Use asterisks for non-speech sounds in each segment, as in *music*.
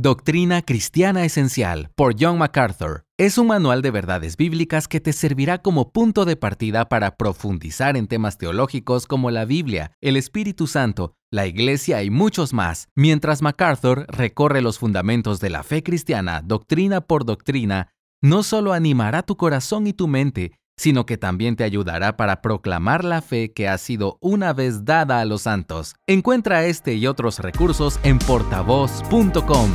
Doctrina Cristiana Esencial por John MacArthur. Es un manual de verdades bíblicas que te servirá como punto de partida para profundizar en temas teológicos como la Biblia, el Espíritu Santo, la Iglesia y muchos más, mientras MacArthur recorre los fundamentos de la fe cristiana doctrina por doctrina, no solo animará tu corazón y tu mente, sino que también te ayudará para proclamar la fe que ha sido una vez dada a los santos. Encuentra este y otros recursos en portavoz.com.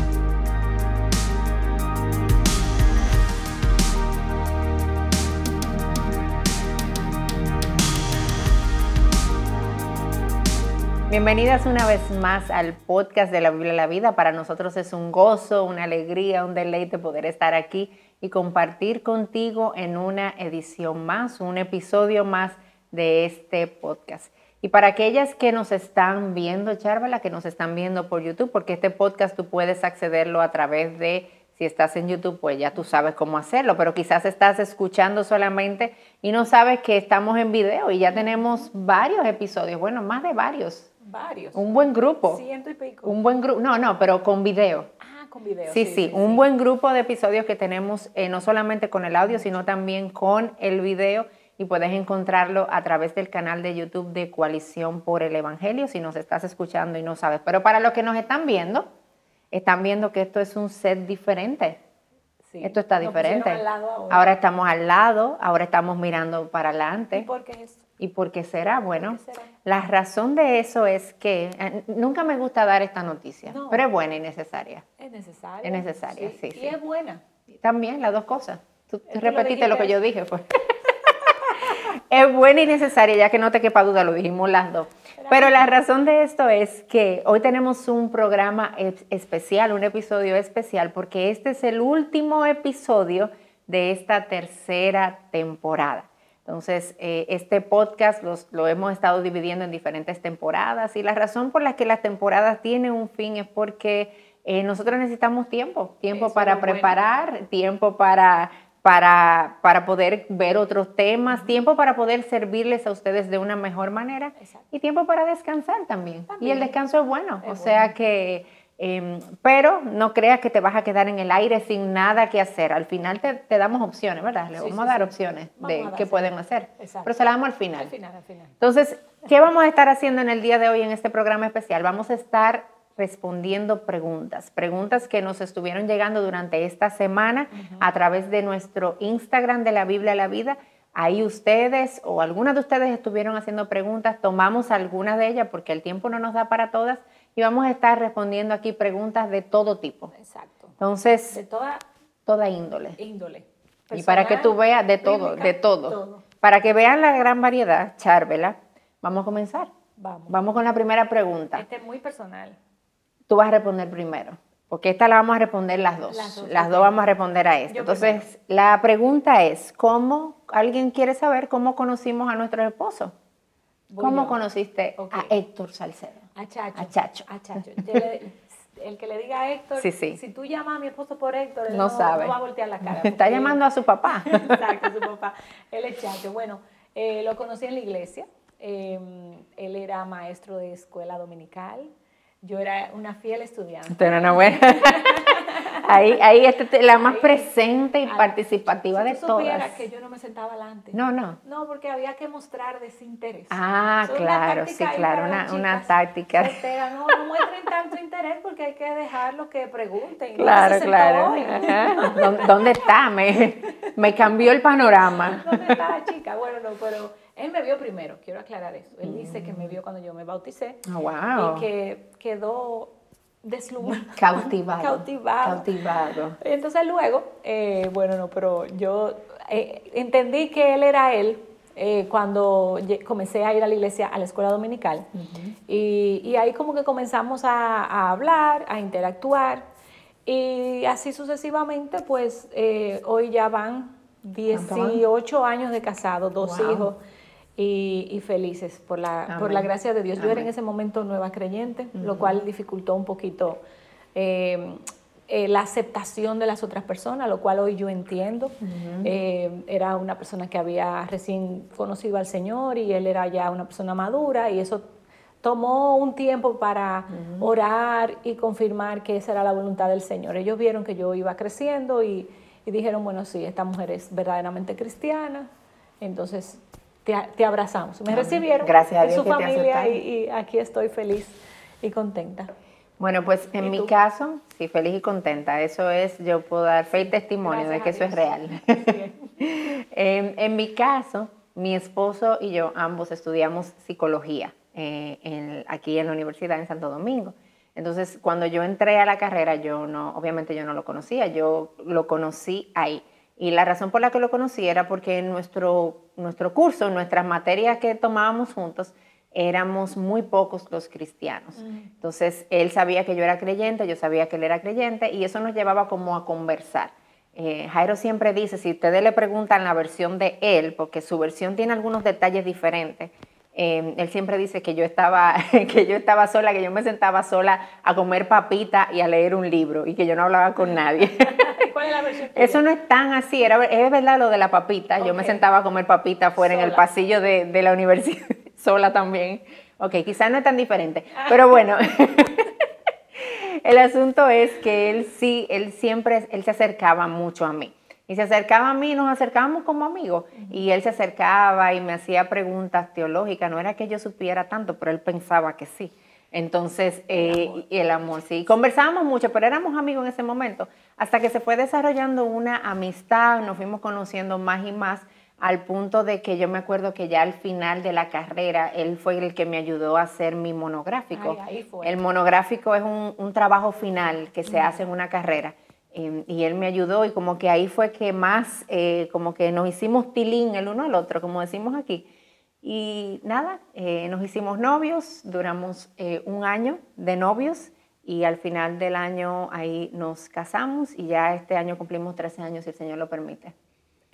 Bienvenidas una vez más al podcast de la Biblia la Vida. Para nosotros es un gozo, una alegría, un deleite poder estar aquí y compartir contigo en una edición más, un episodio más de este podcast. Y para aquellas que nos están viendo, Charvala, que nos están viendo por YouTube, porque este podcast tú puedes accederlo a través de, si estás en YouTube, pues ya tú sabes cómo hacerlo, pero quizás estás escuchando solamente y no sabes que estamos en video y ya tenemos varios episodios, bueno, más de varios. Varios. Un buen grupo. Ciento y pico. Un buen grupo, no, no, pero con video. Sí, sí, un buen grupo de episodios que tenemos, eh, no solamente con el audio, sino también con el video y puedes encontrarlo a través del canal de YouTube de Coalición por el Evangelio si nos estás escuchando y no sabes. Pero para los que nos están viendo, están viendo que esto es un set diferente. esto está diferente. ahora. estamos al lado, ahora estamos mirando para adelante. ¿Y por qué es ¿Y por qué será? Bueno, la razón de eso es que eh, nunca me gusta dar esta noticia, pero es buena y necesaria. Es necesaria. Es necesaria, sí. y es buena. También, las dos cosas. Tú, repetiste lo, que yo dije, pues. *laughs* es buena y necesaria, ya que no te quepa duda, lo dijimos las dos. Pero la razón de esto es que hoy tenemos un programa especial, un episodio especial, porque este es el último episodio de esta tercera temporada. Entonces, eh, este podcast lo hemos estado dividiendo en diferentes temporadas y la razón por la que las temporadas tienen un fin es porque eh, nosotros necesitamos tiempo, tiempo para preparar, tiempo para, para, para, poder ver otros temas, tiempo para poder servirles a ustedes de una mejor manera y tiempo para descansar también. Y el descanso es bueno, o sea que Em, pero no creas que te vas a quedar en el aire sin nada que hacer. Al final te, damos opciones, ¿verdad? Le vamos a dar opciones de qué pueden hacer. Pero se las damos al final. Al final, al final. Entonces, ¿qué vamos a estar haciendo en el día de hoy en este programa especial? Vamos a estar respondiendo preguntas, preguntas que nos estuvieron llegando durante esta semana a través de nuestro Instagram de la Biblia a la Vida. Ahí ustedes o algunas de ustedes estuvieron haciendo preguntas, tomamos algunas de ellas porque el tiempo no nos da para todas y vamos a estar respondiendo aquí preguntas de todo tipo. Exacto. Entonces, de toda, toda índole. Índole. y para que tú veas de todo, de todo. Para que vean la gran variedad, Charvela, vamos a comenzar. Vamos. Vamos con la primera pregunta. Este es muy personal. Tú vas a responder primero, porque esta la vamos a responder las dos. Las dos, vamos a responder a esto. Entonces, la pregunta es, ¿cómo alguien quiere saber cómo conocimos a nuestro esposo? ¿Cómo conociste a Héctor Salcedo? A Chacho. A Chacho. A Chacho. el que le diga a Héctor, si tú llamas a mi esposo por Héctor, él no, sabe. no va a voltear la cara. *laughs* Está llamando a su papá. *laughs* Exacto, su papá. Él es Chacho. Bueno, eh, lo conocí en la iglesia. Eh, él era maestro de escuela dominical. Yo era una fiel estudiante. Era una buena. Ahí, ahí este, la más presente y participativa de todas. que yo no me sentaba adelante. No, no. No, porque había que mostrar desinterés. Ah, claro, sí, claro, una, una táctica. no, no muestren tanto interés porque hay que dejarlo que pregunten. Claro, claro. ¿Dónde, está? Me, me cambió el panorama. ¿Dónde está la chica? Bueno, no, pero él me vio primero, quiero aclarar eso. Él dice que me vio cuando yo me bauticé. Oh, wow. Y que quedó deslumbrado. *laughs* Cautivado. Cautivado. Cautivado. Entonces luego, eh, bueno, no, pero yo eh, entendí que él era él eh, cuando comencé a ir a la iglesia, a la escuela dominical. y, ahí como que comenzamos a, a, hablar, a interactuar. Y así sucesivamente, pues hoy ya van 18 años de casado, dos hijos y, felices por la, por la gracia de Dios. Yo era en ese momento nueva creyente, lo cual dificultó un poquito eh, eh, la aceptación de las otras personas, lo cual hoy yo entiendo. Eh, era una persona que había recién conocido al Señor y él era ya una persona madura y eso tomó un tiempo para orar y confirmar que esa era la voluntad del Señor. Ellos vieron que yo iba creciendo y, dijeron, bueno, sí, esta mujer es verdaderamente cristiana, entonces te, abrazamos. Me recibieron Gracias en su familia y, aquí estoy feliz y contenta. Bueno, pues en mi caso, sí, feliz y contenta. Eso es, yo puedo dar fe y testimonio de que eso es real. *laughs* en mi caso, mi esposo y yo ambos estudiamos psicología. Eh, aquí en la universidad en Santo Domingo. Entonces, cuando yo entré a la carrera, yo no, obviamente yo no lo conocía, yo lo conocí ahí. Y la razón por la que lo conocí era porque en nuestro, nuestro curso, en nuestras materias que tomábamos juntos, éramos muy pocos los cristianos. Mm. Entonces, él sabía que yo era creyente, yo sabía que él era creyente, y eso nos llevaba como a conversar. Eh, Jairo siempre dice, si ustedes le preguntan la versión de él, porque su versión tiene algunos detalles diferentes, Em, él siempre dice que yo, estaba, *laughs* que yo estaba sola, que yo me sentaba sola a comer papita y a leer un libro y que yo no hablaba con nadie. *laughs* ¿Cuál es la versión? Eso no es tan así, era, es verdad lo de la papita. Yo me sentaba a comer papita afuera en el pasillo de, de la universidad, *laughs* sola también. Ok, quizás no es tan diferente, ah. pero bueno. el asunto es que él sí, él siempre, él se acercaba mucho a mí. Y se acercaba a mí, nos acercábamos como amigos. Y él se acercaba y me hacía preguntas teológicas. No era que yo supiera tanto, pero él pensaba que sí. Entonces, el amor, eh, el amor sí. Conversábamos mucho, pero éramos amigos en ese momento. Hasta que se fue desarrollando una amistad, nos fuimos conociendo más y más, al punto de que yo me acuerdo que ya al final de la carrera, él fue el que me ayudó a hacer mi monográfico. El monográfico es un, un, trabajo final que se hace en una carrera. Em, y él me ayudó y como que ahí fue que más, eh, como que nos hicimos tilín el uno al otro, como decimos aquí. Y nada, eh, nos hicimos novios, duramos eh, un año de novios y al final del año ahí nos casamos y ya este año cumplimos 13 años si el Señor lo permite.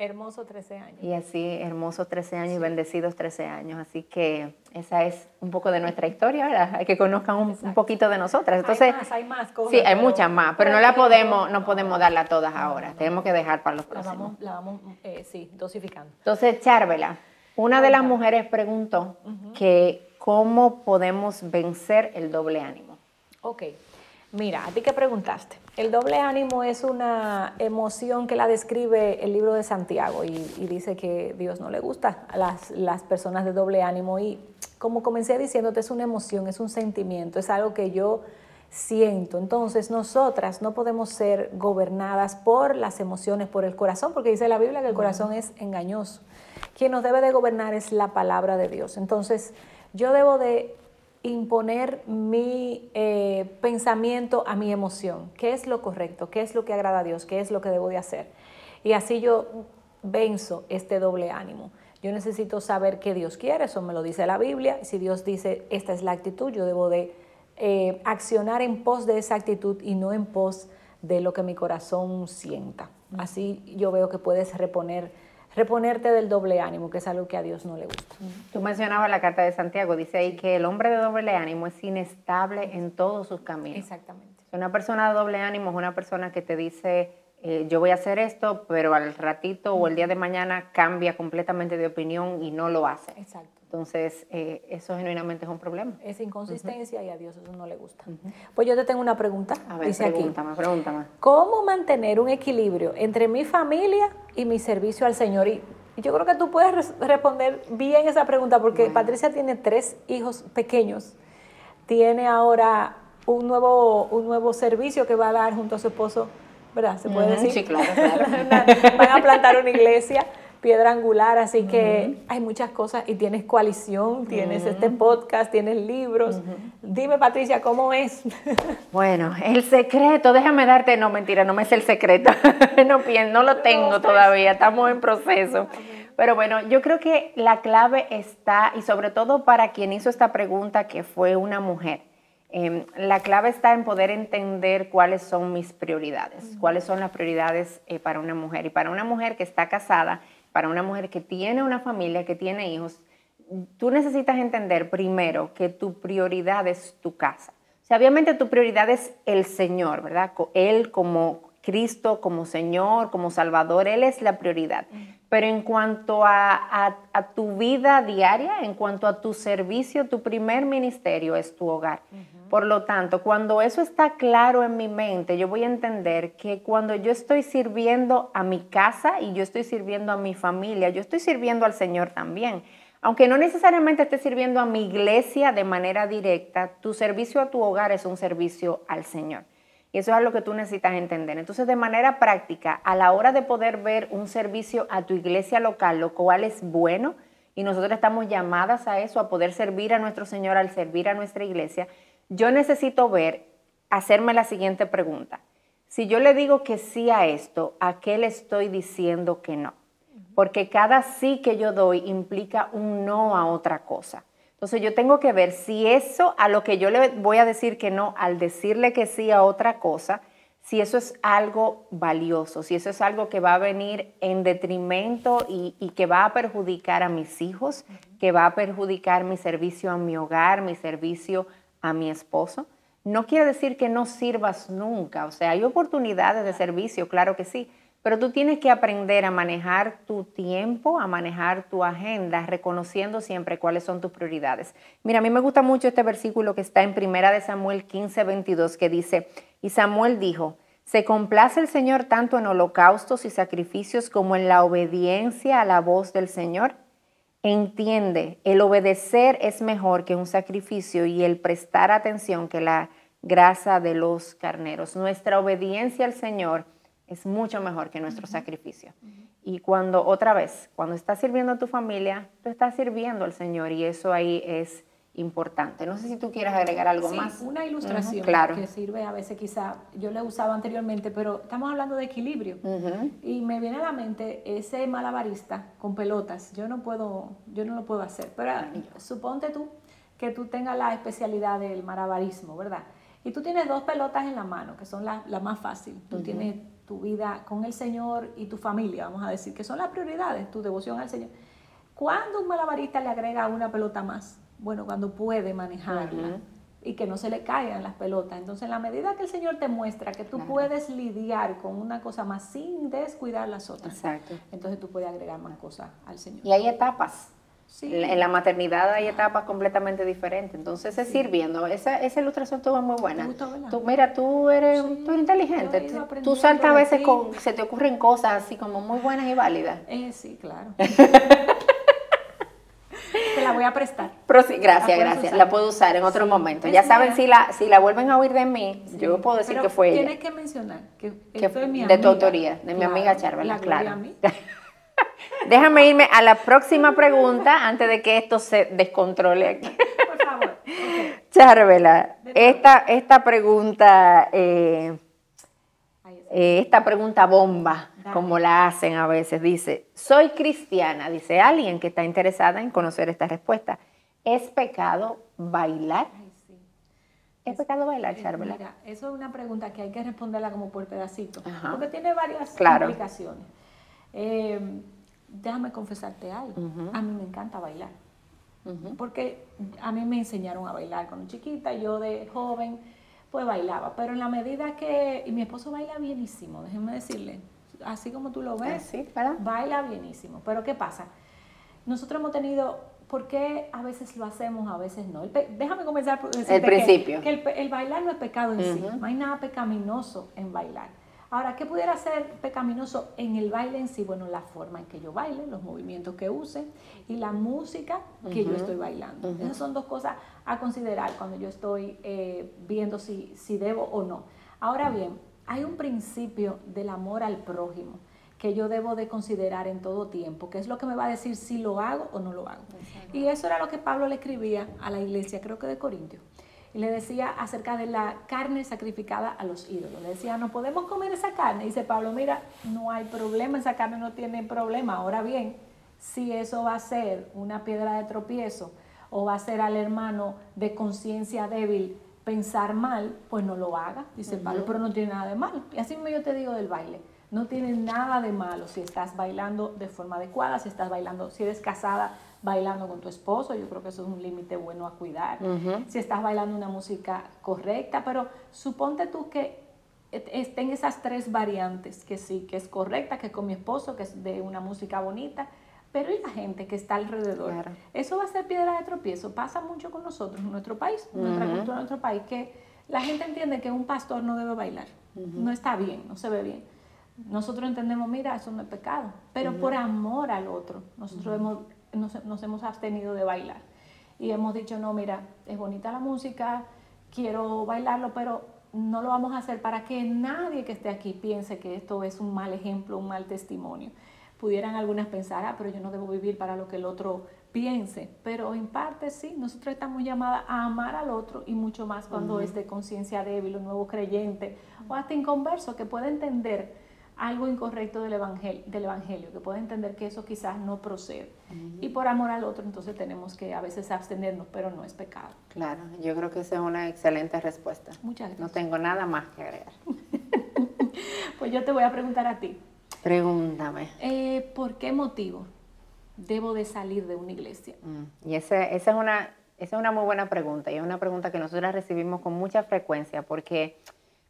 Hermoso 13 años. Y así, hermosos 13 años y bendecidos 13 años. Así que esa es un poco de nuestra historia, ¿verdad? Hay que conozcan un, poquito de nosotras. Entonces, hay más, hay más cosas. Sí, hay muchas más, pero, no la podemos, no podemos darla todas ahora. Tenemos que dejar para los próximos. La vamos, eh, sí, dosificando. Entonces, Charvela, una de las mujeres preguntó que cómo podemos vencer el doble ánimo. Ok. Mira, a ti que preguntaste. El doble ánimo es una emoción que la describe el libro de Santiago y, dice que Dios no le gusta a las, las, personas de doble ánimo. Y como comencé diciéndote, es una emoción, es un sentimiento, es algo que yo siento. Entonces, nosotras no podemos ser gobernadas por las emociones, por el corazón, porque dice la Biblia que el corazón es engañoso. Quien nos debe de gobernar es la palabra de Dios. Entonces, yo debo de imponer mi eh, pensamiento a mi emoción. ¿Qué es lo correcto? ¿Qué es lo que agrada a Dios? ¿Qué es lo que debo de hacer? Y así yo venzo este doble ánimo. Yo necesito saber qué Dios quiere, eso me lo dice la Biblia. Si Dios dice, esta es la actitud, yo debo de eh, accionar en pos de esa actitud y no en pos de lo que mi corazón sienta. Así yo veo que puedes reponer reponerte del doble ánimo, que es algo que a Dios no le gusta. Tú mencionabas la carta de Santiago, dice ahí que el hombre de doble ánimo es inestable en todos sus caminos. Exactamente. Una persona de doble ánimo es una persona que te dice, eh, yo voy a hacer esto, pero al ratito o el día de mañana cambia completamente de opinión y no lo hace. Exacto. Entonces, eh, eso genuinamente es un problema. Es inconsistencia y a Dios eso no le gusta. Pues yo te tengo una pregunta. A ver, dice pregúntame, aquí, pregúntame. ¿Cómo mantener un equilibrio entre mi familia y mi servicio al Señor? Y yo creo que tú puedes responder bien esa pregunta porque Patricia tiene tres hijos pequeños. Tiene ahora un nuevo, un nuevo servicio que va a dar junto a su esposo, ¿verdad? ¿Se puede decir? Sí, claro, claro. *laughs* Van a plantar una iglesia piedra angular, así que hay muchas cosas y tienes coalición, tienes este podcast, tienes libros. Dime Patricia, ¿cómo es? *laughs* bueno, el secreto, déjame darte, no mentira, no me es el secreto, *laughs* no, no lo tengo todavía, estamos en proceso. Pero bueno, yo creo que la clave está, y sobre todo para quien hizo esta pregunta, que fue una mujer, em, la clave está en poder entender cuáles son mis prioridades, cuáles son las prioridades eh, para una mujer. Y para una mujer que está casada, para una mujer que tiene una familia, que tiene hijos, tú necesitas entender primero que tu prioridad es tu casa. O sea, obviamente tu prioridad es el Señor, ¿verdad? Él como Cristo, como Señor, como Salvador, Él es la prioridad. Pero en cuanto a, tu vida diaria, en cuanto a tu servicio, tu primer ministerio es tu hogar. Por lo tanto, cuando eso está claro en mi mente, yo voy a entender que cuando yo estoy sirviendo a mi casa y yo estoy sirviendo a mi familia, yo estoy sirviendo al Señor también. Aunque no necesariamente esté sirviendo a mi iglesia de manera directa, tu servicio a tu hogar es un servicio al Señor. Y eso es lo que tú necesitas entender. Entonces, de manera práctica, a la hora de poder ver un servicio a tu iglesia local, lo cual es bueno, y nosotros estamos llamadas a eso, a poder servir a nuestro Señor al servir a nuestra iglesia, yo necesito ver, hacerme la siguiente pregunta. Si yo le digo que sí a esto, ¿a qué le estoy diciendo que no? Porque cada sí que yo doy implica un no a otra cosa. Entonces yo tengo que ver si eso a lo que yo le voy a decir que no, al decirle que sí a otra cosa, si eso es algo valioso, si eso es algo que va a venir en detrimento y, que va a perjudicar a mis hijos, que va a perjudicar mi servicio a mi hogar, mi servicio a mi esposo. No quiere decir que no sirvas nunca, o sea, hay oportunidades de servicio, claro que sí, pero tú tienes que aprender a manejar tu tiempo, a manejar tu agenda, reconociendo siempre cuáles son tus prioridades. Mira, a mí me gusta mucho este versículo que está en Primera de Samuel 15, 22, que dice, y Samuel dijo, se complace el Señor tanto en holocaustos y sacrificios como en la obediencia a la voz del Señor. Entiende, el obedecer es mejor que un sacrificio y el prestar atención que la grasa de los carneros. Nuestra obediencia al Señor es mucho mejor que nuestro sacrificio. Y cuando, otra vez, cuando estás sirviendo a tu familia, tú estás sirviendo al Señor y eso ahí es importante. No sé si tú quieres agregar algo sí, más. Una ilustración que sirve a veces quizá, yo lo he usado anteriormente, pero estamos hablando de equilibrio. Y me viene a la mente ese malabarista con pelotas. Yo no puedo, yo no lo puedo hacer. Pero suponte tú que tú tengas la especialidad del malabarismo, ¿verdad? Y tú tienes dos pelotas en la mano, que son las la más fácil. Tú tienes tu vida con el Señor y tu familia, vamos a decir, que son las prioridades, tu devoción al Señor. ¿Cuándo un malabarista le agrega una pelota más? Bueno, cuando puede manejarla y que no se le caigan las pelotas. Entonces, en la medida que el Señor te muestra que tú puedes lidiar con una cosa más sin descuidar las otras, entonces tú puedes agregar más cosas al Señor. Y hay etapas. En la maternidad hay etapas completamente diferentes. Entonces es sirviendo. Esa, esa ilustración estuvo muy buena. tú, mira, tú eres, inteligente. Tú, saltas a veces con, se te ocurren cosas así como muy buenas y válidas. Eh, sí, claro. *laughs* te la voy a prestar. Gracias, gracias. La puedo usar en otro momento. Ya saben, si la, si la vuelven a oír de mí, yo puedo decir que fue ella. Tienes que mencionar que, mi amiga. De tu autoría, de mi amiga Charvela, claro. *laughs* Déjame irme a la próxima pregunta antes de que esto se descontrole aquí. *laughs* Por favor. Charvela, esta, esta pregunta, eh, eh, esta pregunta bomba, como la hacen a veces, dice, soy cristiana, dice alguien que está interesada en conocer esta respuesta. ¿Es pecado bailar? ¿Es, pecado bailar, Charvela? Mira, eso es una pregunta que hay que responderla como por pedacito, porque tiene varias implicaciones. Eh, déjame confesarte algo, a mí me encanta bailar. Porque a mí me enseñaron a bailar cuando chiquita, yo de joven, pues bailaba. Pero en la medida que. Y mi esposo baila bienísimo, déjenme decirle. Así como tú lo ves, baila bienísimo. Pero ¿qué pasa? Nosotros hemos tenido. ¿Por qué a veces lo hacemos, a veces no? déjame comenzar por el principio. Que, el, bailar no es pecado en sí. No hay nada pecaminoso en bailar. Ahora, ¿qué pudiera ser pecaminoso en el baile en sí? Bueno, la forma en que yo baile, los movimientos que use y la música que yo estoy bailando. Esas son dos cosas a considerar cuando yo estoy eh, viendo si, si debo o no. Ahora bien, hay un principio del amor al prójimo que yo debo de considerar en todo tiempo, que es lo que me va a decir si lo hago o no lo hago. Y eso era lo que Pablo le escribía a la iglesia, creo que de Corintios y le decía acerca de la carne sacrificada a los ídolos. Le decía, no podemos comer esa carne. Y dice Pablo, mira, no hay problema, esa carne no tiene problema. Ahora bien, si eso va a ser una piedra de tropiezo o va a ser al hermano de conciencia débil pensar mal, pues no lo haga, dice Pablo, pero no tiene nada de malo. Y así mismo yo te digo del baile. No tiene nada de malo si estás bailando de forma adecuada, si estás bailando, si eres casada, bailando con tu esposo, yo creo que eso es un límite bueno a cuidar. Si estás bailando una música correcta, pero suponte tú que estén esas tres variantes, que sí, que es correcta, que es con mi esposo, que es de una música bonita, pero y la gente que está alrededor. Eso va a ser piedra de tropiezo. Pasa mucho con nosotros en nuestro país, en nuestra cultura, en nuestro país, que la gente entiende que un pastor no debe bailar. No está bien, no se ve bien. Nosotros entendemos, mira, eso no es pecado, pero por amor al otro, nosotros hemos, nos, nos hemos abstenido de bailar. Y hemos dicho, no, mira, es bonita la música, quiero bailarlo, pero no lo vamos a hacer para que nadie que esté aquí piense que esto es un mal ejemplo, un mal testimonio. Pudieran algunas pensar, ah, pero yo no debo vivir para lo que el otro piense, pero en parte sí, nosotros estamos llamadas a amar al otro y mucho más cuando es de conciencia débil, un nuevo creyente o hasta inconverso que puede entender algo incorrecto del evangelio, del evangelio que puede entender que eso quizás no procede. Y por amor al otro, entonces tenemos que a veces abstenernos, pero no es pecado. Claro, yo creo que esa es una excelente respuesta. Muchas gracias. No tengo nada más que agregar. *laughs* pues yo te voy a preguntar a ti. Pregúntame. Eh, ¿Por qué motivo debo de salir de una iglesia? Mm, y esa, esa, es una, esa es una muy buena pregunta y es una pregunta que nosotros recibimos con mucha frecuencia porque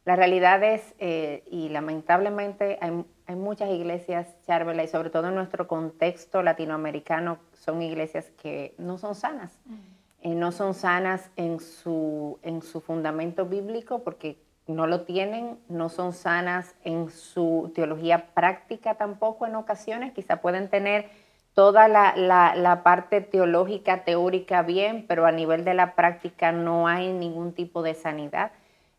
la realidad es, eh, y lamentablemente hay, hay, muchas iglesias, Charvela, y sobre todo en nuestro contexto latinoamericano, son iglesias que no son sanas. Mm. Eh, no son sanas en su, en su fundamento bíblico porque no lo tienen, no son sanas en su teología práctica tampoco en ocasiones, quizá pueden tener toda la, la, la, parte teológica, teórica bien, pero a nivel de la práctica no hay ningún tipo de sanidad.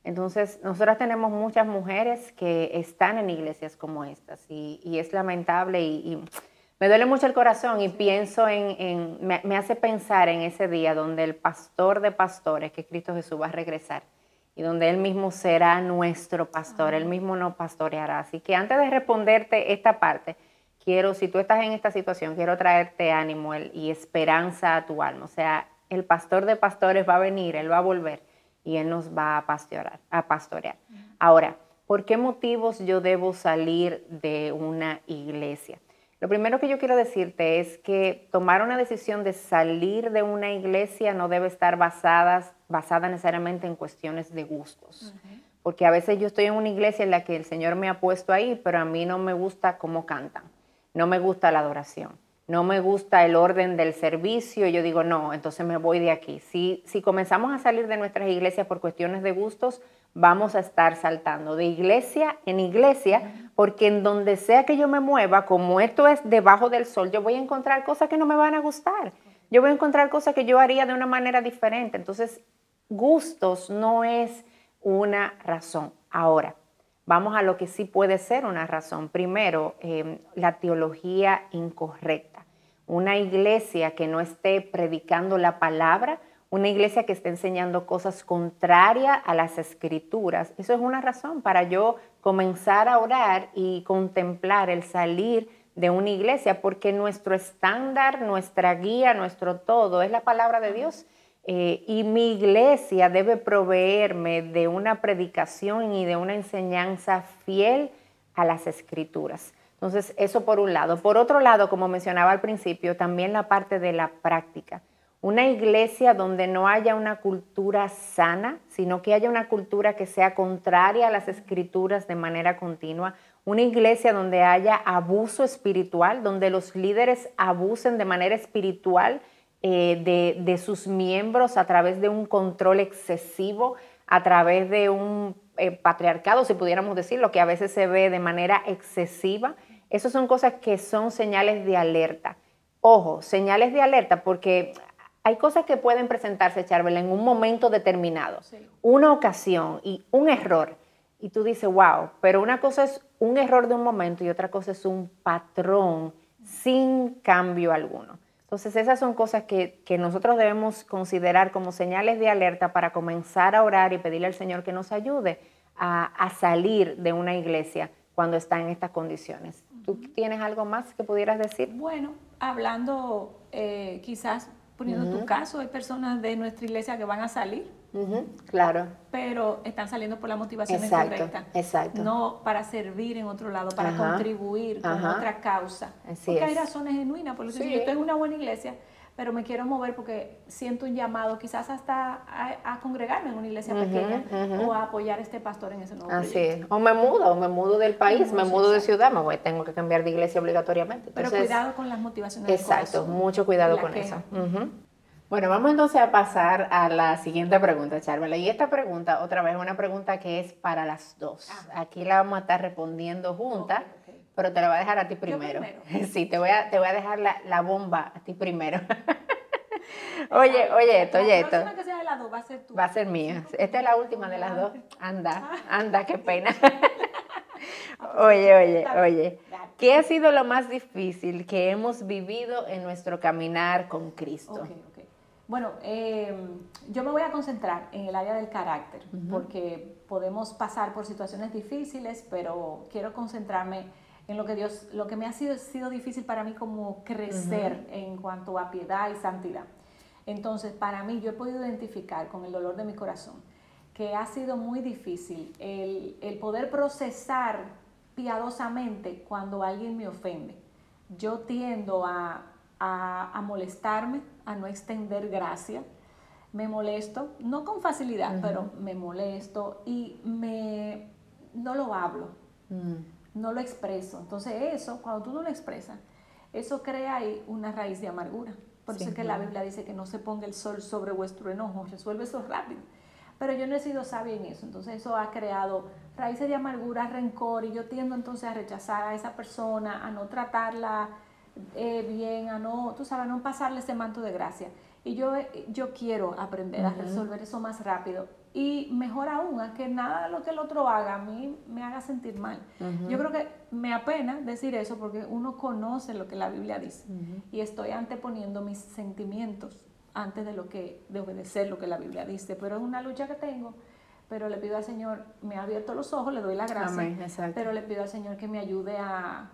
Entonces, nosotras tenemos muchas mujeres que están en iglesias como estas y, y es lamentable y, me duele mucho el corazón y pienso en, en me, me, hace pensar en ese día donde el pastor de pastores, que Cristo Jesús va a regresar y donde Él mismo será nuestro pastor, Él mismo nos pastoreará. Así que antes de responderte esta parte, quiero, si tú estás en esta situación, quiero traerte ánimo y esperanza a tu alma. O sea, el pastor de pastores va a venir, Él va a volver y Él nos va a pastorear. A pastorear. Ahora, ¿por qué motivos yo debo salir de una iglesia? Lo primero que yo quiero decirte es que tomar una decisión de salir de una iglesia no debe estar basada, basada necesariamente en cuestiones de gustos. Porque a veces yo estoy en una iglesia en la que el Señor me ha puesto ahí, pero a mí no me gusta cómo cantan, no me gusta la adoración no me gusta el orden del servicio, yo digo, no, entonces me voy de aquí. Si, si comenzamos a salir de nuestras iglesias por cuestiones de gustos, vamos a estar saltando de iglesia en iglesia, porque en donde sea que yo me mueva, como esto es debajo del sol, yo voy a encontrar cosas que no me van a gustar. Yo voy a encontrar cosas que yo haría de una manera diferente. Entonces, gustos no es una razón. Ahora, vamos a lo que sí puede ser una razón. Primero, em, la teología incorrecta una iglesia que no esté predicando la palabra, una iglesia que esté enseñando cosas contrarias a las escrituras. Eso es una razón para yo comenzar a orar y contemplar el salir de una iglesia, porque nuestro estándar, nuestra guía, nuestro todo es la palabra de Dios. Eh, y mi iglesia debe proveerme de una predicación y de una enseñanza fiel a las escrituras. Entonces, eso por un lado. Por otro lado, como mencionaba al principio, también la parte de la práctica. Una iglesia donde no haya una cultura sana, sino que haya una cultura que sea contraria a las escrituras de manera continua. Una iglesia donde haya abuso espiritual, donde los líderes abusen de manera espiritual eh, de, sus miembros a través de un control excesivo, a través de un eh, patriarcado, si pudiéramos decirlo, que a veces se ve de manera excesiva esas son cosas que son señales de alerta. Ojo, señales de alerta porque hay cosas que pueden presentarse, Charbel, en un momento determinado, una ocasión y un error. Y tú dices, wow, pero una cosa es un error de un momento y otra cosa es un patrón sin cambio alguno. Entonces esas son cosas que, nosotros debemos considerar como señales de alerta para comenzar a orar y pedirle al Señor que nos ayude a salir de una iglesia cuando está en estas condiciones. ¿Tú tienes algo más que pudieras decir? Bueno, hablando eh, quizás poniendo tu caso, hay personas de nuestra iglesia que van a salir. claro. Pero están saliendo por la motivación incorrecta. Exacto. No para servir en otro lado, para contribuir con otra causa. Porque hay razones genuinas. Por eso yo estoy en una buena iglesia, pero me quiero mover porque siento un llamado quizás hasta a, congregarme en una iglesia pequeña o a apoyar a este pastor en ese nuevo Así es. O me mudo, o me mudo del país, me mudo de ciudad, me voy, tengo que cambiar de iglesia obligatoriamente. pero cuidado con las motivaciones. Exacto, mucho cuidado con eso. Bueno, vamos entonces a pasar a la siguiente pregunta, Charmela. Y esta pregunta, otra vez, una pregunta que es para las dos. Ah. Aquí la vamos a estar respondiendo juntas, pero te la voy a dejar a ti primero. *laughs* Sí, te voy a, te voy a dejar la, bomba a ti primero. *laughs* oye, oye esto, oye esto. que sea de las dos va a ser tú. Va a ser mía. Esta es la última de las dos. *laughs* Anda, anda, qué pena. oye, oye, oye. ¿Qué ha sido lo más difícil que hemos vivido en nuestro caminar con Cristo? Bueno, em, yo me voy a concentrar en el área del carácter, porque podemos pasar por situaciones difíciles, pero quiero concentrarme en lo que Dios, lo que me ha sido, sido difícil para mí como crecer en cuanto a piedad y santidad. Entonces, para mí, yo he podido identificar con el dolor de mi corazón que ha sido muy difícil el, el poder procesar piadosamente cuando alguien me ofende. Yo tiendo a a, molestarme, a no extender gracia. Me molesto, no con facilidad, pero me molesto y me, no lo hablo, mm. No lo expreso. Entonces eso, cuando tú no lo expresas, eso crea ahí una raíz de amargura. Por eso es que la Biblia dice que no se ponga el sol sobre vuestro enojo, resuelve eso rápido. Pero yo no he sido sabia en eso, entonces eso ha creado raíces de amargura, rencor, y yo tiendo entonces a rechazar a esa persona, a no tratarla eh, bien, a no, tú sabes, no pasarle ese manto de gracia. Y yo, yo quiero aprender a resolver eso más rápido. Y mejor aún, a que nada de lo que el otro haga a mí me haga sentir mal. Yo creo que me apena decir eso porque uno conoce lo que la Biblia dice. Y estoy anteponiendo mis sentimientos antes de, lo que, de obedecer lo que la Biblia dice. Pero es una lucha que tengo pero le pido al Señor, me ha abierto los ojos, le doy la gracia, pero le pido al Señor que me ayude a,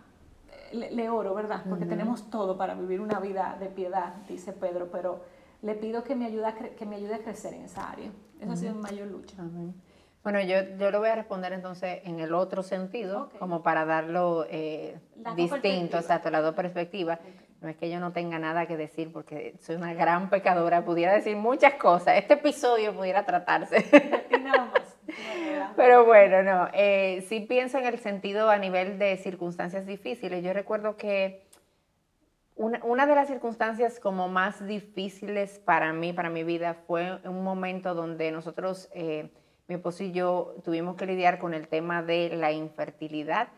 le, oro, ¿verdad? Porque tenemos todo para vivir una vida de piedad, dice Pedro, pero le pido que me ayude a, que me ayude a crecer en esa área. Esa ha sido mi mayor lucha. Bueno, yo, yo lo voy a responder entonces en el otro sentido, como para darlo eh, distinto, exacto, las dos perspectivas. No es que yo no tenga nada que decir porque soy una gran pecadora, pudiera decir muchas cosas. Este episodio pudiera tratarse. *laughs* *laughs* Pero bueno, no, eh, sí pienso en el sentido a nivel de circunstancias difíciles. Yo recuerdo que una, de las circunstancias como más difíciles para mí, para mi vida, fue un momento donde nosotros, eh, mi esposo y yo, tuvimos que lidiar con el tema de la infertilidad.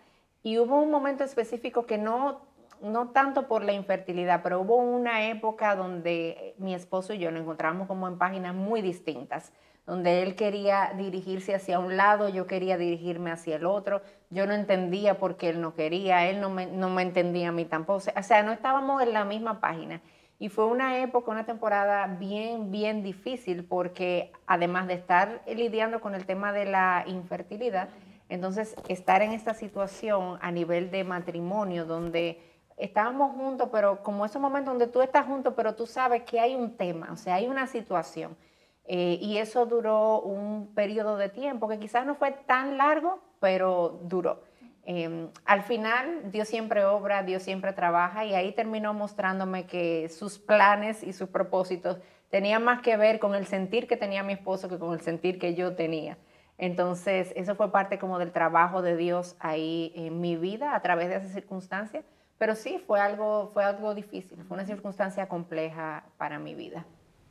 Y hubo un momento específico que no, no tanto por la infertilidad, pero hubo una época donde mi esposo y yo nos encontramos como en páginas muy distintas donde él quería dirigirse hacia un lado, yo quería dirigirme hacia el otro, yo no entendía por qué él no quería, él no me, no me entendía a mí tampoco, o sea, no estábamos en la misma página. Y fue una época, una temporada bien, bien difícil porque además de estar lidiando con el tema de la infertilidad, entonces estar en esta situación a nivel de matrimonio donde estábamos juntos, pero como esos momentos donde tú estás junto, pero tú sabes que hay un tema, o sea, hay una situación. Eh, y eso duró un periodo de tiempo que quizás no fue tan largo, pero duró. Em, al final, Dios siempre obra, Dios siempre trabaja y ahí terminó mostrándome que sus planes y sus propósitos tenían más que ver con el sentir que tenía mi esposo que con el sentir que yo tenía. Entonces, eso fue parte como del trabajo de Dios ahí en mi vida a través de esa circunstancia. Pero sí, fue algo, fue algo difícil, fue una circunstancia compleja para mi vida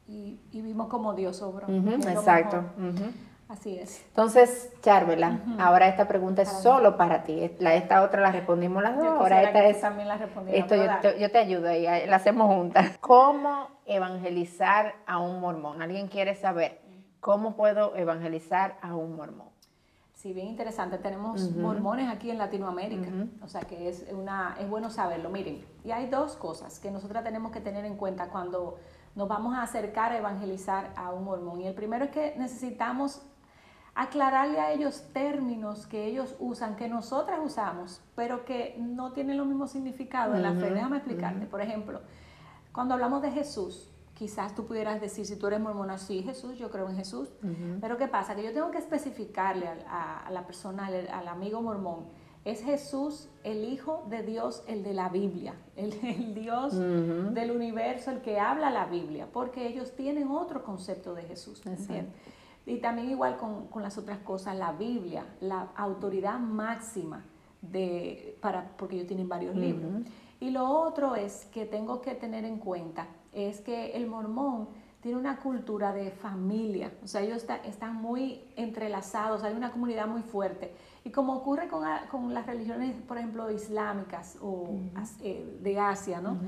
y, vimos como Dios obró. exacto. Así es. Entonces, Charvela, ahora esta pregunta es solo para ti. La, esta otra la respondimos las dos. ahora esta es. También la esto yo te, ayudo y la hacemos juntas. *laughs* ¿Cómo evangelizar a un mormón? ¿Alguien quiere saber cómo puedo evangelizar a un mormón? Sí, bien interesante. Tenemos mormones aquí en Latinoamérica, o sea que es, una, es bueno saberlo. Miren, y hay dos cosas que nosotras tenemos que tener en cuenta cuando nos vamos a acercar a evangelizar a un mormón. Y el primero es que necesitamos aclararle a ellos términos que ellos usan, que nosotras usamos, pero que no tienen lo mismo significado en la fe. Déjame explicarte. Por ejemplo, cuando hablamos de Jesús, quizás tú pudieras decir, si tú eres mormona, sí, Jesús, yo creo en Jesús. Pero ¿qué pasa? Que yo tengo que especificarle a, la persona, al, amigo mormón, es Jesús, el Hijo de Dios, el de la Biblia, el, Dios del universo, el que habla la Biblia, porque ellos tienen otro concepto de Jesús. Y también igual con, las otras cosas, la Biblia, la autoridad máxima de, para, porque ellos tienen varios libros. Y lo otro es que tengo que tener en cuenta, es que el mormón tiene una cultura de familia, o sea, ellos están muy entrelazados, hay una comunidad muy fuerte. Y como ocurre con, con las religiones, por ejemplo, islámicas o eh, de Asia, ¿no?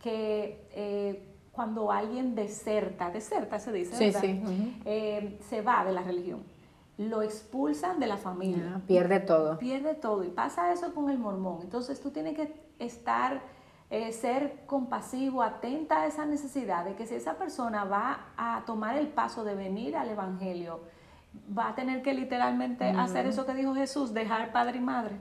Que eh, cuando alguien deserta, deserta se dice, ¿verdad? Eh, se va de la religión, lo expulsan de la familia. Ah, pierde todo. Pierde todo. Y pasa eso con el mormón. Entonces tú tienes que estar, eh, ser compasivo, atenta a esa necesidad de que si esa persona va a tomar el paso de venir al Evangelio, va a tener que literalmente hacer eso que dijo Jesús, dejar padre y madre.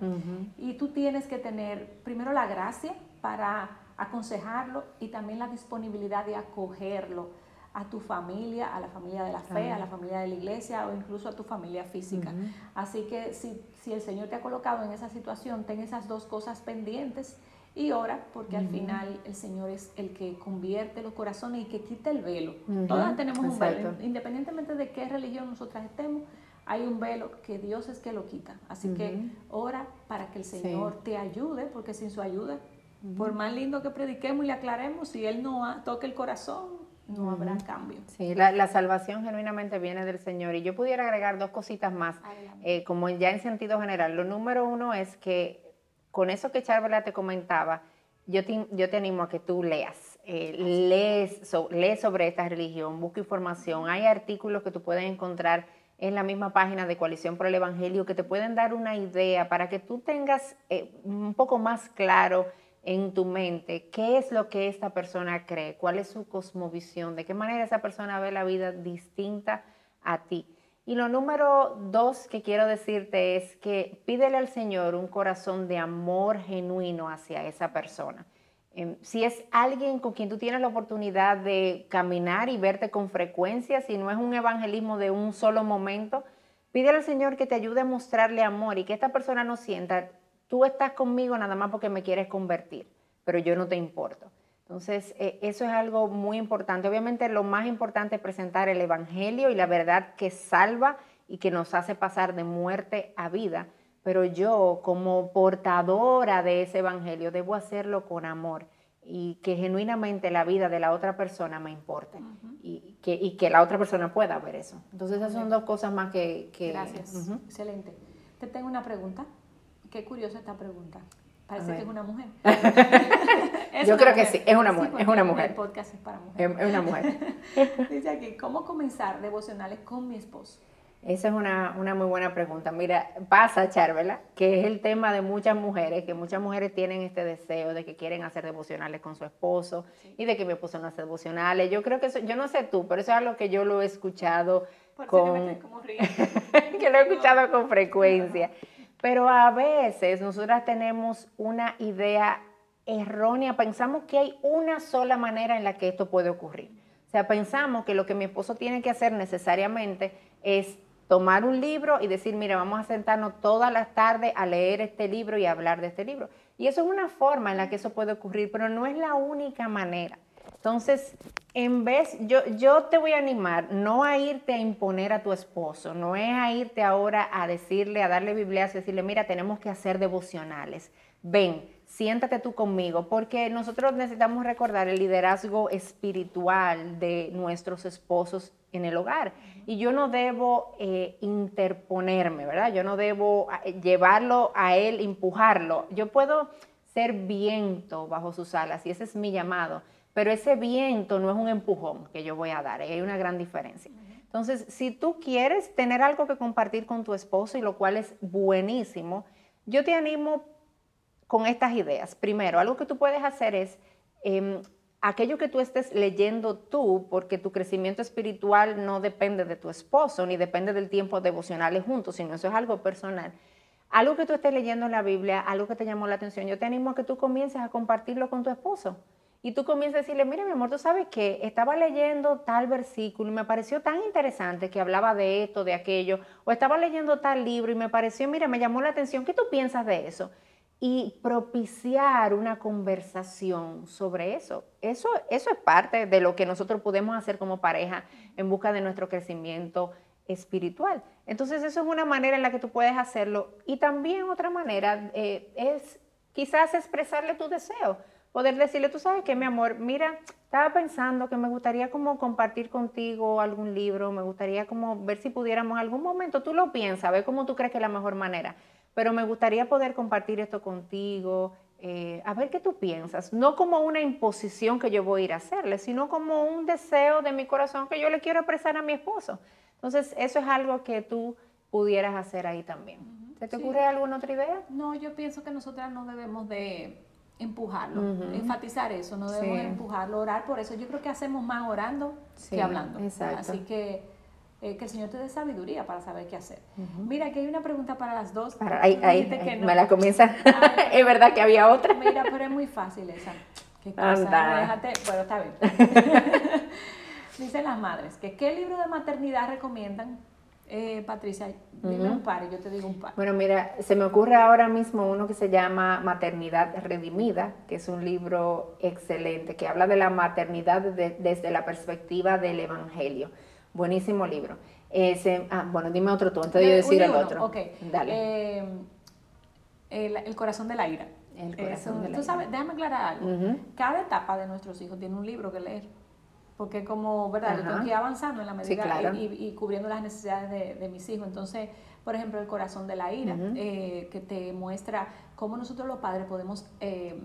Y tú tienes que tener primero la gracia para aconsejarlo y también la disponibilidad de acogerlo a tu familia, a la familia de la fe, a la familia de la iglesia o incluso a tu familia física. Así que si, si, el Señor te ha colocado en esa situación, ten esas dos cosas pendientes y ora, porque al final el Señor es el que convierte los corazones y que quita el velo. Todas tenemos un velo, independientemente de qué religión nosotras estemos, hay un velo que Dios es que lo quita. Así que ora para que el Señor te ayude, porque sin su ayuda por más lindo que prediquemos y le aclaremos, si Él no toca el corazón, no habrá cambio. Sí, la, salvación genuinamente viene del Señor. Y yo pudiera agregar dos cositas más, eh, como ya en sentido general. Lo número uno es que con eso que Charvela te comentaba, yo te, yo te animo a que tú leas. Eh, lees, lees sobre esta religión, busca información. Hay artículos que tú puedes encontrar en la misma página de Coalición por el Evangelio que te pueden dar una idea para que tú tengas eh, un poco más claro en tu mente qué es lo que esta persona cree, cuál es su cosmovisión, de qué manera esa persona ve la vida distinta a ti. Y lo número dos que quiero decirte es que pídele al Señor un corazón de amor genuino hacia esa persona. Em, si es alguien con quien tú tienes la oportunidad de caminar y verte con frecuencia, si no es un evangelismo de un solo momento, pídele al Señor que te ayude a mostrarle amor y que esta persona no sienta tú estás conmigo nada más porque me quieres convertir, pero yo no te importo. Entonces, eh, eso es algo muy importante. Obviamente, lo más importante es presentar el Evangelio y la verdad que salva y que nos hace pasar de muerte a vida. Pero yo, como portadora de ese Evangelio, debo hacerlo con amor y que genuinamente la vida de la otra persona me importe y, que, la otra persona pueda ver eso. Entonces, esas son dos cosas más que... Gracias. Excelente. Te tengo una pregunta. Qué curiosa esta pregunta. Parece que es una mujer. Yo creo que sí, es una mujer. es una mujer. El podcast es para mujeres. Es una mujer. Dice aquí, ¿cómo comenzar devocionales con mi esposo? Esa es una, una, muy buena pregunta. Mira, pasa, Charvela, que es el tema de muchas mujeres, que muchas mujeres tienen este deseo de que quieren hacer devocionales con su esposo y de que mi esposo no hace devocionales. Yo creo que eso, yo no sé tú, pero eso es algo que yo lo he escuchado con... *laughs* que lo he *laughs* escuchado con frecuencia. Pero a veces nosotras tenemos una idea errónea, pensamos que hay una sola manera en la que esto puede ocurrir. O sea, pensamos que lo que mi esposo tiene que hacer necesariamente es tomar un libro y decir, mira, vamos a sentarnos todas las tardes a leer este libro y a hablar de este libro. Y eso es una forma en la que eso puede ocurrir, pero no es la única manera. Entonces, en vez, yo, yo te voy a animar no a irte a imponer a tu esposo, no es a irte ahora a decirle, a darle Biblia, y decirle, mira, tenemos que hacer devocionales. Ven, siéntate tú conmigo, porque nosotros necesitamos recordar el liderazgo espiritual de nuestros esposos en el hogar. Y yo no debo eh, interponerme, ¿verdad? Yo no debo eh, llevarlo a él, empujarlo. Yo puedo ser viento bajo sus alas y ese es mi llamado pero ese viento no es un empujón que yo voy a dar, hay una gran diferencia. Entonces, si tú quieres tener algo que compartir con tu esposo, y lo cual es buenísimo, yo te animo con estas ideas. Primero, algo que tú puedes hacer es em, aquello que tú estés leyendo tú, porque tu crecimiento espiritual no depende de tu esposo, ni depende del tiempo devocionales juntos, sino eso es algo personal. Algo que tú estés leyendo en la Biblia, algo que te llamó la atención, yo te animo a que tú comiences a compartirlo con tu esposo y tú comienzas a decirle, mira mi amor, tú sabes que estaba leyendo tal versículo y me pareció tan interesante que hablaba de esto, de aquello, o estaba leyendo tal libro y me pareció, mira, me llamó la atención, ¿qué tú piensas de eso? Y propiciar una conversación sobre eso. Eso, eso es parte de lo que nosotros podemos hacer como pareja en busca de nuestro crecimiento espiritual. Entonces eso es una manera en la que tú puedes hacerlo. Y también otra manera eh, es quizás expresarle tu deseo poder decirle, tú sabes que mi amor, mira, estaba pensando que me gustaría como compartir contigo algún libro, me gustaría como ver si pudiéramos algún momento, tú lo piensas, ver cómo tú crees que es la mejor manera, pero me gustaría poder compartir esto contigo, eh, a ver qué tú piensas, no como una imposición que yo voy a ir a hacerle, sino como un deseo de mi corazón que yo le quiero expresar a mi esposo. Entonces, eso es algo que tú pudieras hacer ahí también. ¿Se te ocurre alguna otra idea? No, yo pienso que nosotras no debemos de empujarlo, enfatizar eso, no debemos empujarlo, orar por eso. Yo creo que hacemos más orando que hablando. Así que eh, que el Señor te dé sabiduría para saber qué hacer. Mira, aquí hay una pregunta para las dos. ahí, ahí, me la comienza. *laughs* es verdad que había otra. Mira, pero es muy fácil esa. ¿Qué cosa? Déjate, bueno, está bien. *laughs* *laughs* Dicen las madres que qué libro de maternidad recomiendan eh, Patricia, dime un par y yo te digo un par. Bueno, mira, se me ocurre ahora mismo uno que se llama Maternidad Redimida, que es un libro excelente, que habla de la maternidad desde la perspectiva del Evangelio. Buenísimo libro. Ese, ah, bueno, dime otro tú, antes de yo decir el otro. Ok, dale. Eh, el, corazón de la ira. El corazón de la tú sabes, déjame aclarar algo. Cada etapa de nuestros hijos tiene un libro que leer porque como, ¿verdad? Yo tengo que ir avanzando en la medida y, cubriendo las necesidades de, mis hijos. Entonces, por ejemplo, el corazón de la ira, eh, que te muestra cómo nosotros los padres podemos eh,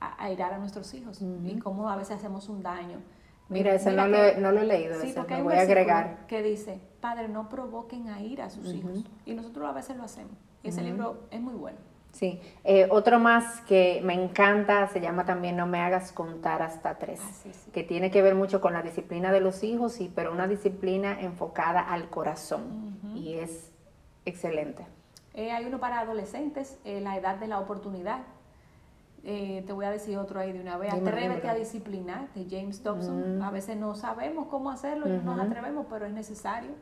airar a nuestros hijos y cómo a veces hacemos un daño. Mira, ese no, lo, no, lo, he leído, sí, porque hay voy a agregar. Que dice, padre, no provoquen a ira a sus hijos. Y nosotros a veces lo hacemos. Y ese libro es muy bueno. Sí, eh, otro más que me encanta se llama también No me hagas contar hasta tres, ah, que tiene que ver mucho con la disciplina de los hijos, sí, pero una disciplina enfocada al corazón y es excelente. Eh, hay uno para adolescentes, eh, la edad de la oportunidad. te voy a decir otro ahí de una vez. Atrévete a disciplinar, de James Dobson. A veces no sabemos cómo hacerlo y no nos atrevemos, pero es necesario.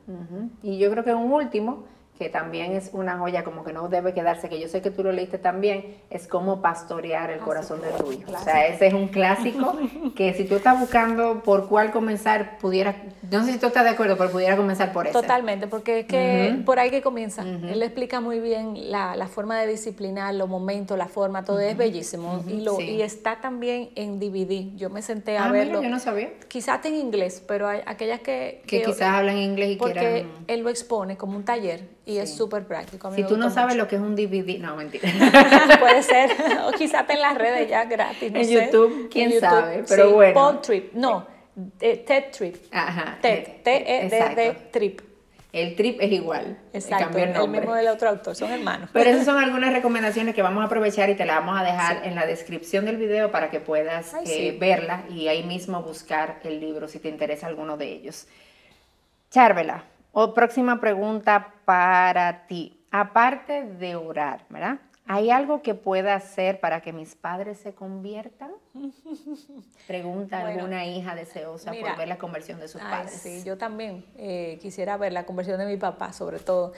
Y yo creo que un último que también es una joya, como que no debe quedarse, que yo sé que tú lo leíste también, es cómo pastorear el corazón de tu hijo. O sea, ese es un clásico que si tú estás buscando por cuál comenzar, pudiera, no sé si tú estás de acuerdo, pero pudiera comenzar por eso. Totalmente, porque es que por ahí que comienza. Él explica muy bien la, la, forma de disciplinar, los momentos, la forma, todo es bellísimo. y, lo, y está también en DVD. Yo me senté a ah, verlo. Mira, yo no sabía. Quizás en inglés, pero hay aquellas que... Que, quizás hablan inglés y porque él lo expone como un taller y es súper práctico. Si tú no sabes lo que es un DVD, no, mentira. *laughs* Puede ser, o quizás en las redes ya gratis, En YouTube, quién sabe, pero bueno. Pod Trip, no, eh, TED Trip. Ajá. TED, T-E-D-D Trip. El trip es igual. Exacto, el, el, mismo del otro autor, son hermanos. Pero esas son algunas recomendaciones que vamos a aprovechar y te las vamos a dejar en la descripción del video para que puedas eh, verla y ahí mismo buscar el libro si te interesa alguno de ellos. Charvela, o próxima pregunta para ti. Aparte de orar, ¿verdad? ¿Hay algo que pueda hacer para que mis padres se conviertan? *laughs* Pregunta alguna hija deseosa por ver la conversión de sus padres. Sí, yo también eh, quisiera ver la conversión de mi papá, sobre todo.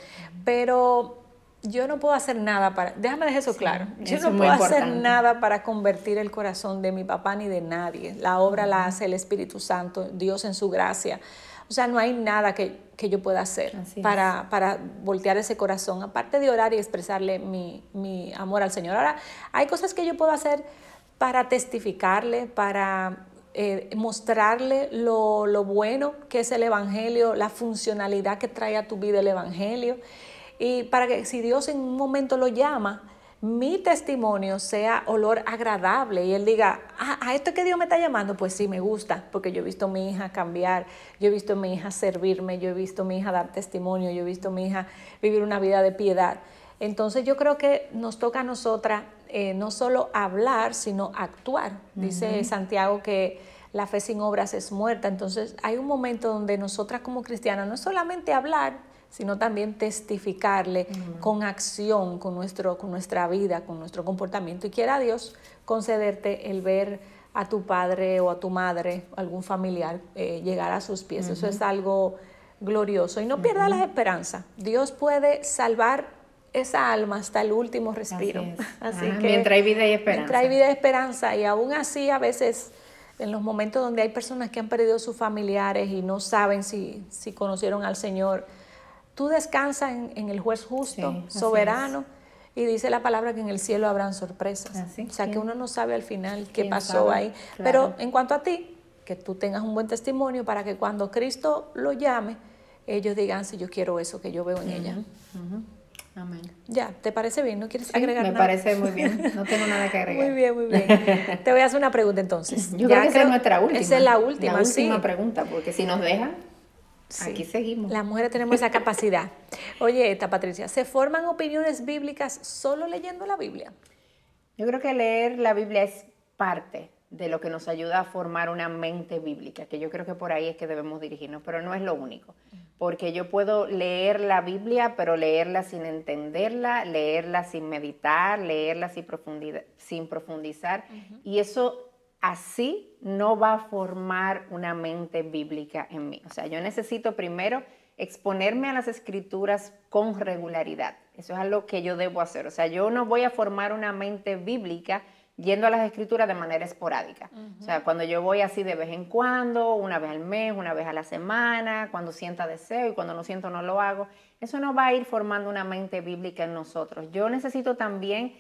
Pero yo no puedo hacer nada para, déjame dejar eso claro, yo no puedo hacer nada para convertir el corazón de mi papá ni de nadie. La obra la hace el Espíritu Santo, Dios en su gracia. O sea, no hay nada que, yo pueda hacer para, para, voltear ese corazón, aparte de orar y expresarle mi, amor al Señor. Ahora, hay cosas que yo puedo hacer para testificarle, para eh, mostrarle lo, lo, bueno que es el Evangelio, la funcionalidad que trae a tu vida el Evangelio. Y para que si Dios en un momento lo llama, mi testimonio sea olor agradable y él diga, ah, a esto que Dios me está llamando, pues sí, me gusta, porque yo he visto a mi hija cambiar, yo he visto a mi hija servirme, yo he visto a mi hija dar testimonio, yo he visto a mi hija vivir una vida de piedad. Entonces yo creo que nos toca a nosotras eh, no solo hablar, sino actuar. Dice Santiago que la fe sin obras es muerta. Entonces hay un momento donde nosotras como cristianas no solamente hablar, sino también testificarle con acción, con, nuestro, con nuestra vida, con nuestro comportamiento. Y quiera Dios concederte el ver a tu padre o a tu madre, algún familiar, eh, llegar a sus pies. Eso es algo glorioso. Y no pierda la esperanza. Dios puede salvar esa alma hasta el último respiro. *laughs* Así, que, mientras hay vida y esperanza. Mientras hay vida y esperanza. Y aún así, a veces, en los momentos donde hay personas que han perdido sus familiares y no saben si, si conocieron al Señor, tú descansas en, el juez justo, soberano. Y dice la palabra que en el cielo habrán sorpresas. o sea, que uno no sabe al final qué pasó ahí. Pero en cuanto a ti, que tú tengas un buen testimonio para que cuando Cristo lo llame, ellos digan si yo quiero eso que yo veo en ella. Amén. Ya, ¿te parece bien? ¿No quieres agregar me nada? Me parece muy bien, *laughs* no tengo nada que agregar. Muy bien, muy bien. Te voy a hacer una pregunta entonces. Yo creo que esa es nuestra última. Esa es la última, La última pregunta, porque si nos dejan, aquí seguimos. Las mujeres tenemos esa capacidad. Oye, esta Patricia, ¿se forman opiniones bíblicas solo leyendo la Biblia? Yo creo que leer la Biblia es parte de lo que nos ayuda a formar una mente bíblica, que yo creo que por ahí es que debemos dirigirnos, pero no es lo único, porque yo puedo leer la Biblia, pero leerla sin entenderla, leerla sin meditar, leerla sin, sin profundizar, y eso así no va a formar una mente bíblica en mí. O sea, yo necesito primero exponerme a las escrituras con regularidad. Eso es algo que yo debo hacer. O sea, yo no voy a formar una mente bíblica yendo a las escrituras de manera esporádica. O sea, cuando yo voy así de vez en cuando, una vez al mes, una vez a la semana, cuando sienta deseo y cuando no siento no lo hago, eso no va a ir formando una mente bíblica en nosotros. Yo necesito también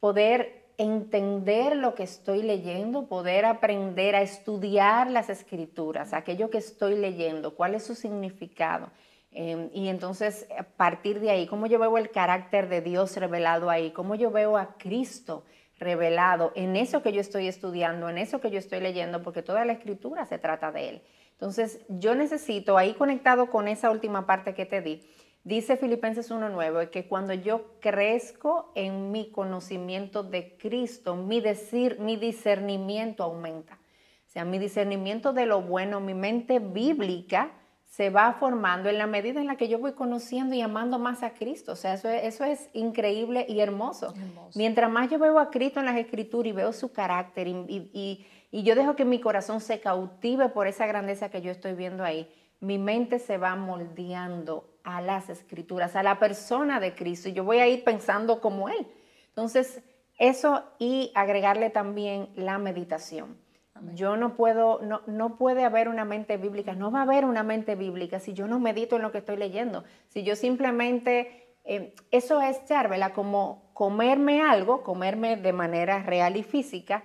poder entender lo que estoy leyendo, poder aprender a estudiar las escrituras, aquello que estoy leyendo, cuál es su significado. Em, y entonces, a partir de ahí, cómo yo veo el carácter de Dios revelado ahí, cómo yo veo a Cristo revelado en eso que yo estoy estudiando, en eso que yo estoy leyendo, porque toda la escritura se trata de Él. Entonces, yo necesito, ahí conectado con esa última parte que te di, dice Filipenses 1.9, que cuando yo crezco en mi conocimiento de Cristo, mi, decir, mi discernimiento aumenta. O sea, mi discernimiento de lo bueno, mi mente bíblica, se va formando en la medida en la que yo voy conociendo y amando más a Cristo. O sea, eso es, eso es increíble y hermoso. Mientras más yo veo a Cristo en las escrituras y veo su carácter y, y, yo dejo que mi corazón se cautive por esa grandeza que yo estoy viendo ahí, mi mente se va moldeando a las escrituras, a la persona de Cristo. Y yo voy a ir pensando como Él. Entonces, eso y agregarle también la meditación. Yo no puedo, no, no puede haber una mente bíblica, no va a haber una mente bíblica si yo no medito en lo que estoy leyendo. Si yo simplemente, eh, eso es, Charvela, como comerme algo, comerme de manera real y física,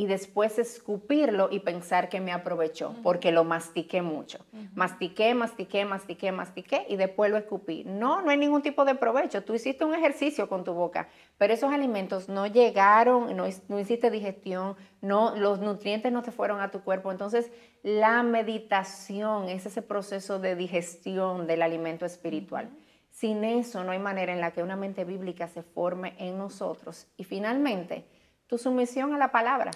y después escupirlo y pensar que me aprovechó, porque lo mastiqué mucho. Mastiqué, mastiqué, mastiqué, mastiqué y después lo escupí. No, no hay ningún tipo de provecho. Tú hiciste un ejercicio con tu boca, pero esos alimentos no llegaron, no, no hiciste digestión, no, los nutrientes no te fueron a tu cuerpo. Entonces, la meditación es ese proceso de digestión del alimento espiritual. Sin eso no hay manera en la que una mente bíblica se forme en nosotros. Y finalmente, tu sumisión a la palabra.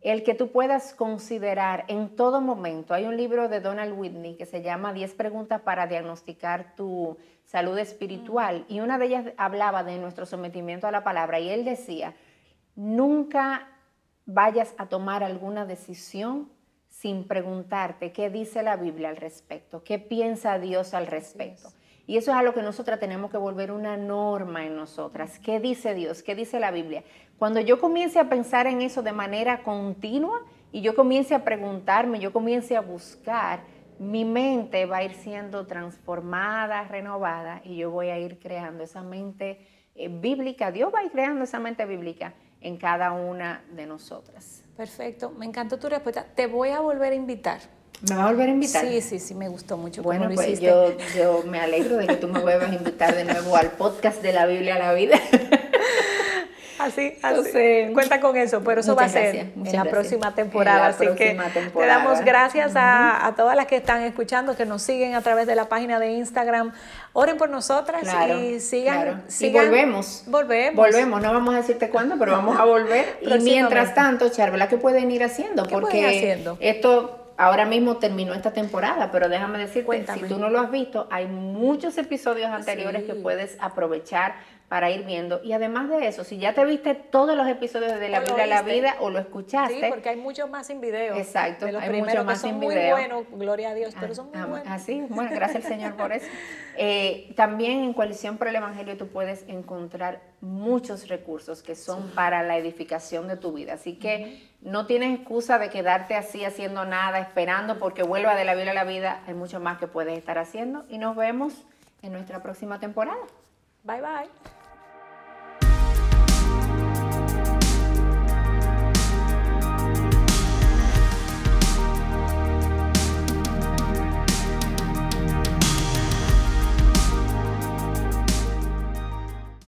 El que tú puedas considerar en todo momento. Hay un libro de Donald Whitney que se llama 10 preguntas para diagnosticar tu salud espiritual y una de ellas hablaba de nuestro sometimiento a la palabra y él decía, nunca vayas a tomar alguna decisión sin preguntarte qué dice la Biblia al respecto, qué piensa Dios al respecto. Y eso es algo que nosotras tenemos que volver una norma en nosotras. ¿Qué dice Dios? ¿Qué dice la Biblia? Cuando yo comience a pensar en eso de manera continua y yo comience a preguntarme, yo comience a buscar, mi mente va a ir siendo transformada, renovada y yo voy a ir creando esa mente eh, bíblica. Dios va a ir creando esa mente bíblica en cada una de nosotras. Perfecto, me encantó tu respuesta. Te voy a volver a invitar ¿Me vas a volver a invitar? Sí, sí, sí, me gustó mucho. Bueno, pues yo, yo me alegro de que tú me vuelvas a invitar de nuevo al podcast de la Biblia a la vida. *laughs* Así, así. Cuenta con eso, pero eso va a ser en la próxima temporada. así que te damos gracias a, todas las que están escuchando, que nos siguen a través de la página de Instagram. Oren por nosotras y sigan, Y volvemos. Volvemos. Volvemos. No vamos a decirte cuándo, pero vamos a volver. y mientras tanto, Charvela, ¿qué pueden ir haciendo? Porque haciendo? esto ahora mismo terminó esta temporada, pero déjame decirte, si tú no lo has visto, hay muchos episodios anteriores que puedes aprovechar para ir viendo. Y además de eso, si ya te viste todos los episodios de La Biblia a la vida o lo escuchaste, Sí, porque hay muchos más en video. Exacto, De los hay primeros mucho más que son en muy video. buenos, gloria a Dios, pero Ah, son muy ah, buenos. Así, bueno, gracias al Señor por eso. *laughs* Eh, también en Coalición por el Evangelio tú puedes encontrar muchos recursos que son para la edificación de tu vida. Así que no tienes excusa de quedarte así haciendo nada, esperando porque vuelva de la Biblia a la vida. Hay mucho más que puedes estar haciendo y nos vemos en nuestra próxima temporada. Bye bye.